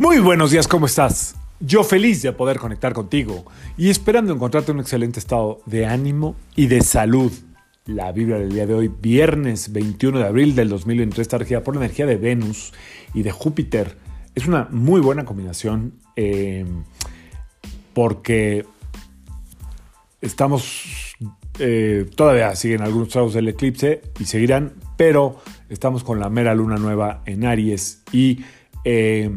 Muy buenos días, ¿cómo estás? Yo feliz de poder conectar contigo y esperando encontrarte en un excelente estado de ánimo y de salud. La Biblia del día de hoy, viernes 21 de abril del 2023, está regida por la energía de Venus y de Júpiter. Es una muy buena combinación eh, porque estamos, eh, todavía siguen algunos tragos del eclipse y seguirán, pero estamos con la mera luna nueva en Aries y... Eh,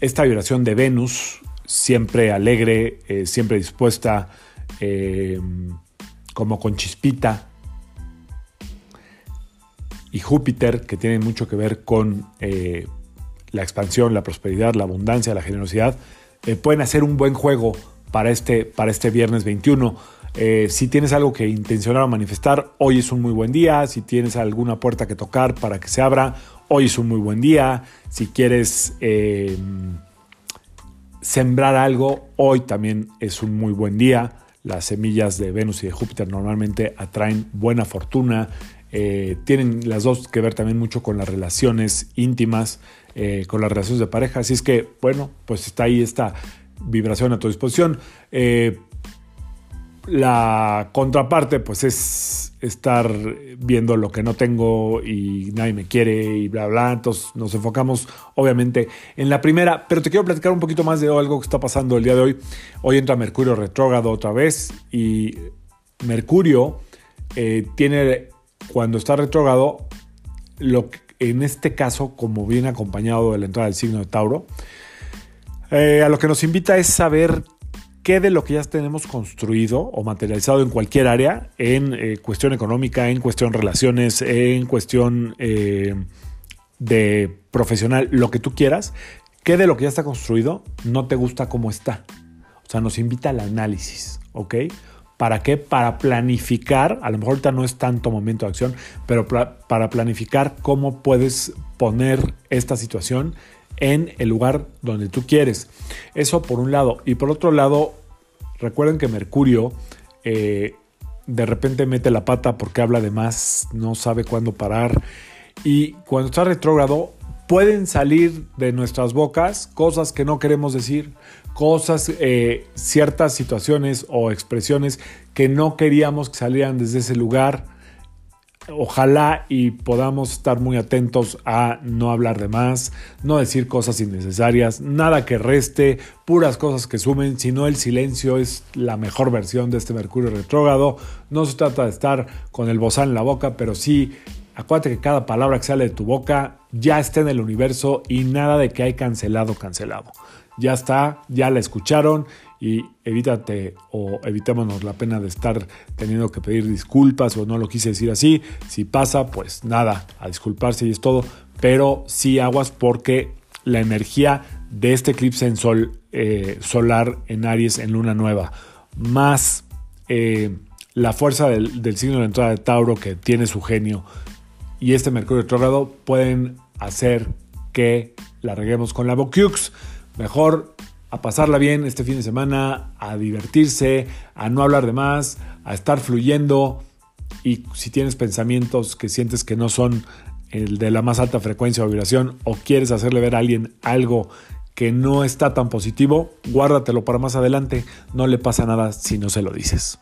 esta vibración de Venus, siempre alegre, eh, siempre dispuesta, eh, como con chispita, y Júpiter, que tiene mucho que ver con eh, la expansión, la prosperidad, la abundancia, la generosidad, pueden hacer un buen juego para este, para este viernes 21. si tienes algo que intencionar o manifestar, hoy es un muy buen día. Si tienes alguna puerta que tocar para que se abra, hoy es un muy buen día. Si quieres eh, sembrar algo, hoy también es un muy buen día. Las semillas de Venus y de Júpiter normalmente atraen buena fortuna. Eh, tienen las dos que ver también mucho con las relaciones íntimas, eh, con las relaciones de pareja. Así es que, bueno, pues está ahí esta vibración a tu disposición. La contraparte, pues es estar viendo lo que no tengo y nadie me quiere y bla, bla. Entonces nos enfocamos obviamente en la primera, pero te quiero platicar un poquito más de algo que está pasando el día de hoy. Hoy entra Mercurio retrógrado otra vez y Mercurio eh, tiene, cuando está retrógrado, lo en este caso, como viene acompañado de la entrada del signo de Tauro, eh, a lo que nos invita es saber qué de lo que ya tenemos construido o materializado en cualquier área, en eh, cuestión económica, en cuestión relaciones, en cuestión eh, de profesional, lo que tú quieras, qué de lo que ya está construido no te gusta cómo está. O sea, nos invita al análisis, ¿ok? ¿Para qué? Para planificar, a lo mejor ahorita no es tanto momento de acción, pero para planificar cómo puedes poner esta situación en el lugar donde tú quieres. Eso por un lado. Y por otro lado, recuerden que Mercurio eh, de repente mete la pata porque habla de más, no sabe cuándo parar. Y cuando está retrógrado, pueden salir de nuestras bocas cosas que no queremos decir, cosas, eh, ciertas situaciones o expresiones que no queríamos que salieran desde ese lugar ojalá y podamos estar muy atentos a no hablar de más, no decir cosas innecesarias, nada que reste, puras cosas que sumen, sino el silencio es la mejor versión de este Mercurio retrógrado. No se trata de estar con el bozal en la boca, pero sí acuérdate que cada palabra que sale de tu boca ya está en el universo y nada de que hay cancelado, cancelado. Ya está, ya la escucharon y evítate o evitémonos la pena de estar teniendo que pedir disculpas o no lo quise decir así. Si pasa, pues nada, a disculparse y es todo, pero sí aguas porque la energía de este eclipse en sol eh, solar en Aries en luna nueva, más eh, la fuerza del, signo de entrada de Tauro que tiene su genio y este Mercurio retrógrado pueden hacer que la reguemos con la Bokyux. Mejor a pasarla bien este fin de semana, a divertirse, a no hablar de más, a estar fluyendo. Y si tienes pensamientos que sientes que no son el de la más alta frecuencia o vibración o quieres hacerle ver a alguien algo que no está tan positivo, guárdatelo para más adelante. No le pasa nada si no se lo dices.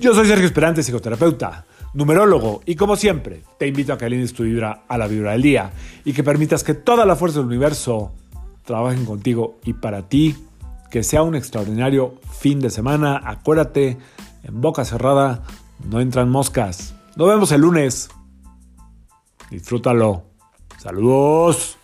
Yo soy Sergio Esperante, psicoterapeuta, numerólogo, y como siempre, te invito a que alines tu vibra a la vibra del día y que permitas que toda la fuerza del universo trabajen contigo y para ti que sea un extraordinario fin de semana. Acuérdate, en boca cerrada no entran moscas. Nos vemos el lunes. Disfrútalo. Saludos.